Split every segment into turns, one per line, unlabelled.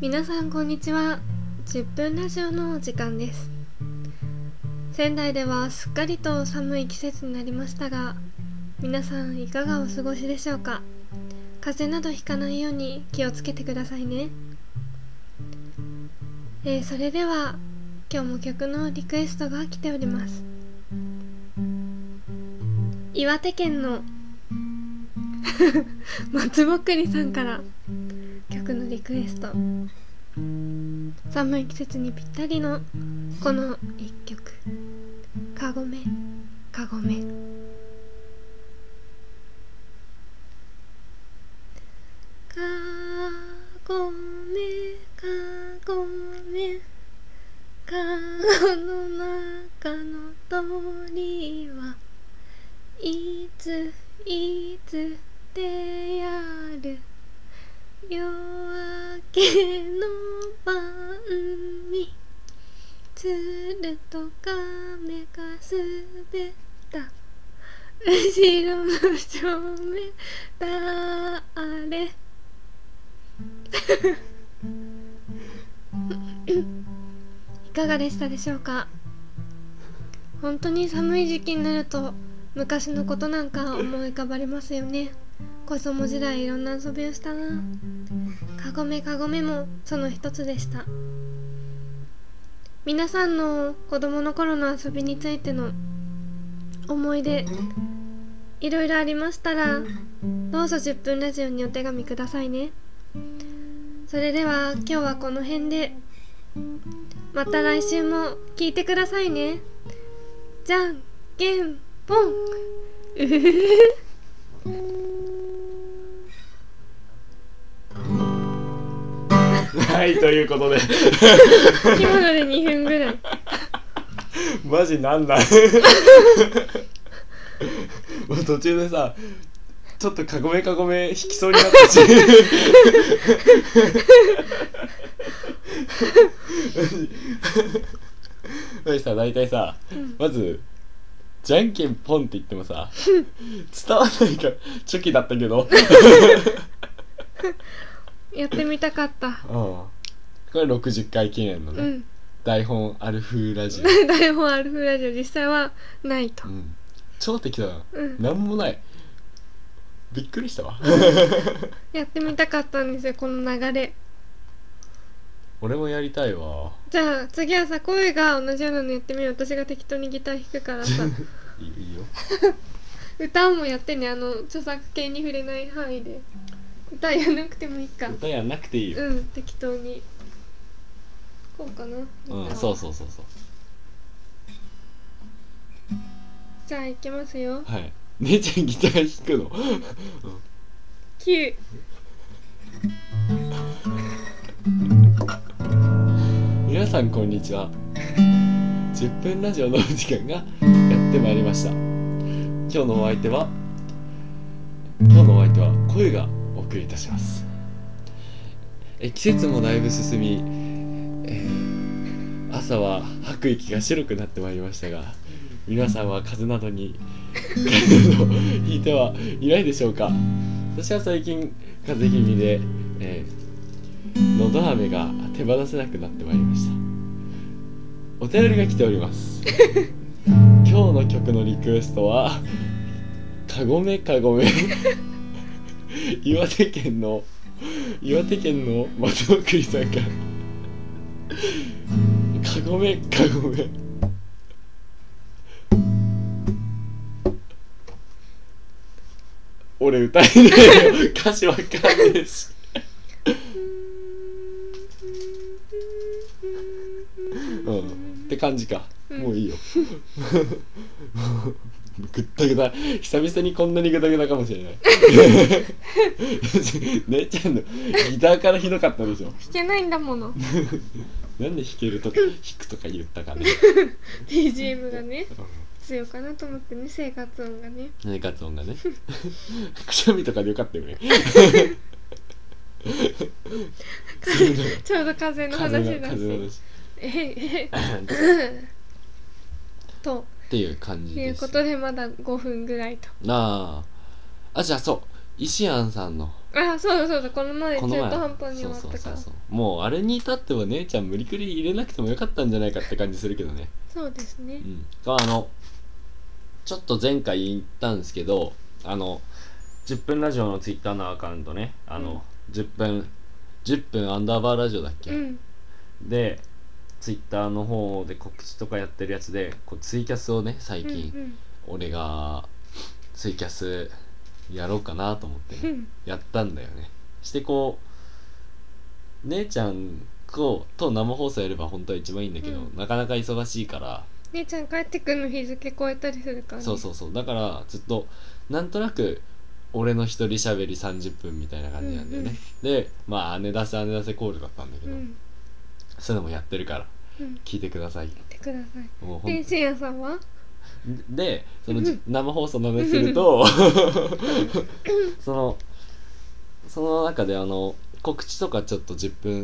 皆さんこんにちは。10分ラジオのお時間です。仙台ではすっかりと寒い季節になりましたが皆さんいかがお過ごしでしょうか？風邪などひかないように気をつけてくださいね。えー、それでは今日も曲のリクエストが来ております。岩手県の 松ぼっくりさんから曲のリクエスト。寒い季節にぴったりのこの一曲「かごめ。かごめ」かごめ。かごめ。かごの中の鳥はいついつでやる。夜明けの晩に鶴と亀が滑った。後ろの正面誰いかがでしたでしょうか？本当に寒い時期になると昔のことなんか思い浮かばれますよね。子供時代いろんな遊びをしたな。かごめかごめもその一つでした。皆さんの子供の頃の遊びについての思い出いろいろありましたらどうぞ10分ラジオにお手紙くださいね。それでは今日はこの辺でまた来週も聞いてくださいね。じゃんけんぽん。うふふ
はいということで。
今ので2分ぐらい
マジなんなんもう途中でさちょっとかごめかごめ引きそうになったし。マジさ大体さ、まずじゃんけんポンって言ってもさ伝わんないからチョキだったけど。
やってみたかった。
うんこれ60回記念のね、
うん。
台本アルフラジオ、
台本アルフラジオ実際はないと。
うん、超適当だ。な、
うん。
なんもない。びっくりしたわ。
やってみたかったんですよこの流れ。
俺もやりたいわ。
じゃあ次はさ声が同じようなのやってみよう。私が適当にギター弾くからさ。
い いいいよ。
歌もやってね。あの著作権に触れない範囲で。歌やんなくてもいいか。
歌やんなくていいよ、
うん適当にこうかな。
うん、そうそうそうそう。
じゃあいきますよ。
はい。姉ちゃんギター弾くの
？9
皆さんこんにちは。10分ラジオのお時間がやってまいりました。今日のお相手は今日のお相手は声がお送りいたします。え季節もだいぶ進み、えー朝は吐く息が白くなってまいりましたが皆さんは風邪などに ひいてはいないでしょうか。私は最近風邪気味で、えー、のど飴が手放せなくなってまいりました。お便りが来ております。今日の曲のリクエストは「かごめかごめ」岩手県の岩手県の松尾栗さんから「かごめかごめ」俺歌えねえよ歌詞わかんねえしうんって感じか、もういいよぐったぐた久々にこんなにぐたぐたかもしれない姉ちゃんのギターからひどかったでしょ
弾けないんだもの
なんで弾けるとか弾くとか言ったかね、
BGM がね必要かなと思ってね生活音がね。
生活音がね。くしゃみとかでよかったよね。
ちょうど風の
風
話だ
の風の
し
話。
えへへと
っていう感じ
いう
です
ことでまだ5分ぐらいと
なああじゃあそうイシアンさんの
あそうだそうだ。この前中
この前。
途半端に終
そう
わったから。
そうそうそうもうあれに至っては姉ちゃん無理くり入れなくてもよかったんじゃないかって感じするけどね。
そうですね。
うん。あのちょっと前回言ったんですけどあの10分ラジオのツイッターのアカウントね。あの、10分10分アンダーバーラジオだっけ、
うん。
でツイッターの方で告知とかやってるやつでこうツイキャスをね最
うん
近、俺がツイキャスやろうかなと思ってやったんだよね。してこう姉ちゃんとと生放送やれば本当は一番いいんだけど、
うん。
なかなか忙しいから、
姉ちゃん帰ってくるの日付超えたりするからね。
そうそうそう。だからずっとなんとなく俺の一人喋り30分みたいな感じなんだよね、でまあ姉出せ姉出せコールだったんだけど、
うん。
そういうのもやってるから
うん。
聞いてください。
言ってください。
もうほん
でせいやさんは？
でその生放送の話すると そのその中であの告知とかちょっと10分
うんう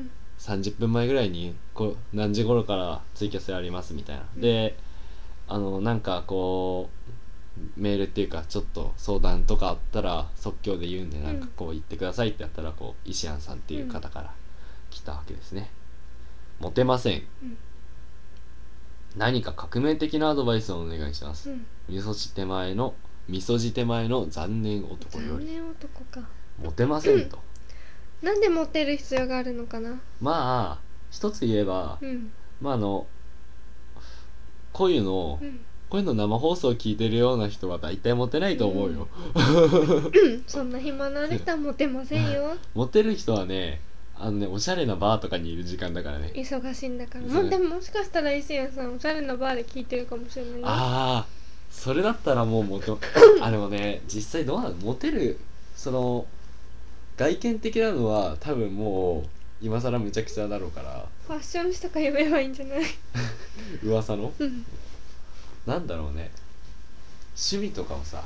ん。
30分前ぐらいにこう何時頃からツイキャスやりますみたいな、
うん。
であのなんかこうメールっていうかちょっと相談とかあったら即興で言うんでなんかこう言ってくださいってやったらこう石安さんっていう方から来たわけですね、モテません、
うん
何か革命的なアドバイスをお願いします、
うん。
味噌汁手前の味噌汁手前の残念男より。
残念男か。
モテませんと、
なんでモテる必要があるのかな？
まあ一つ言えば、
うん。
まああのこういうの、
うん。
こういうの生放送聞いてるような人は大体モテないと思うよ、
うん。そんな暇のある人はモテませんよ。
モテる人はねあのねおしゃれなバーとかにいる時間だからね。
忙しいんだから。もう。でももしかしたら伊勢谷さんおしゃれなバーで聞いてるかもしれないよ
ああそれだったらもうモテあでもね実際どうなの？モテるその外見的なのは多分もう今更むちゃくちゃだろうから。
ファッション誌とか読めばいいんじゃない？
噂の？
うん。
なんだろうね。趣味とかをさ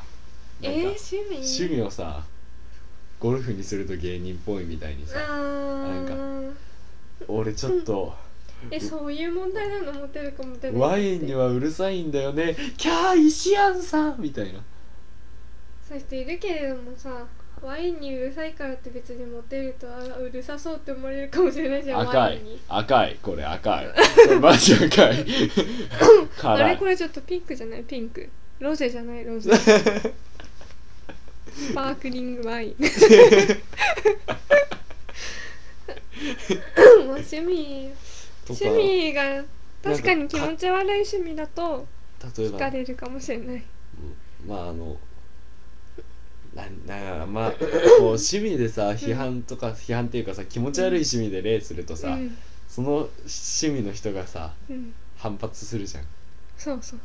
えー、趣味？
趣味をさゴルフにすると芸人っぽいみたいにさなん俺ちょっと
えそういう問題なのモテるかモテないか
ワインにはうるさいんだよね。キャー石安さんみたいな。
そういう人いるけれどもさワインにうるさいからって別にモテるとあうるさそうって思われるかもしれないじゃん
赤い。
ワインに。
赤い。これ赤い。こ れマジ赤い。
あ
辛い
れこれちょっとピンクじゃない？ピンク。ロゼじゃない？ロゼ スパークリングワイン。もう趣味。趣味が確かに気持ち悪い趣味だと
例えば。
惹かれるかもしれない。
うん。まああのななまあこう 趣味でさ批判とか、批判っていうかさ気持ち悪い趣味で例するとさ、
うん。
その趣味の人がさ
うん。
反発するじゃん。
そうそう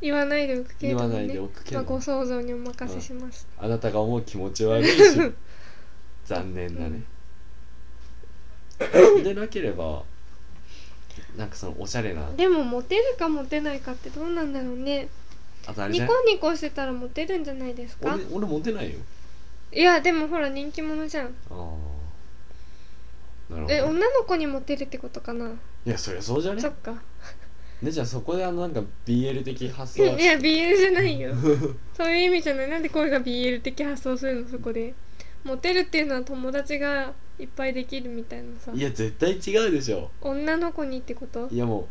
言わないでおくけれども、ね、
言わないでおくけど。
まあ、ご想像にお任せします、
あなたが思う気持ち悪い。趣 味残念だね、でなければなんかそのおしゃれな。
でもモテるかモテないかってどうなんだろうね。
あとあれじゃん。
ニコニコしてたらモテるんじゃないですか？
俺俺モテないよ。
いやでもほら人気者じゃん。
ああなるほど
え女の子にモテるってことかな？い
やそりゃそうじゃね？
そっか
ねじゃあそこであのなんか BL 的発想
いや BL じゃないよ。そういう意味じゃない。なんで声が BL 的発想するの？そこで。モテるっていうのは友達がいっぱいできるみたいなさ。
いや絶対違うでしょ。
女の子にってこと？
いやも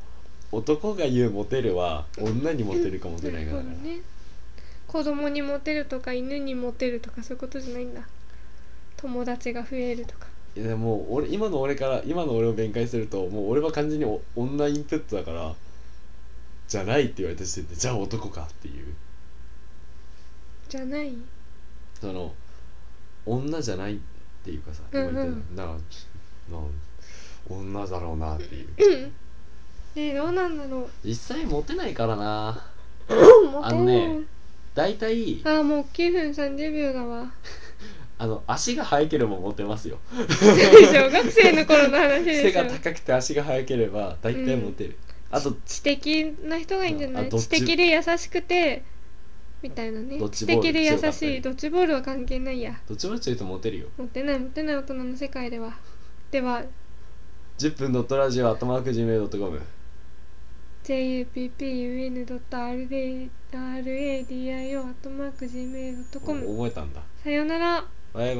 う男が言うモテるは女にモテるかモテないかだから、
なるほどね。子供にモテるとか犬にモテるとかそういうことじゃないんだ。友達が増えるとか。
いやでも俺今の俺から今の俺を弁解するともう俺は完全にお女インプットだからじゃないって言われた時点でじゃあ男かっていう。
じゃない？
その女じゃないっていうかさ言ってたななん女だろうなっていう。
うん。えどうなんだろう。
実際モテないからな。
モテ
あのね大体
あーもう9分30秒だわ。
あの足が速ければモテますよ。
小学生の頃の話で
背
しょ。
が高くて足が速ければ大体モテる、あと
知的な人がいいんじゃない？
あどっち？
知的で優しくてみたいなね。知
ドッジボール
的で優
強かったり。
しいドッジボールは関係ないや。
どっちも強いとモテるよ。
モテないモテない大人の世界では。では
10分ドットラジオアットマーク Gmail.com
juppun.radio.gmail.com
覚えたんだ。
さようなら。
バイバイ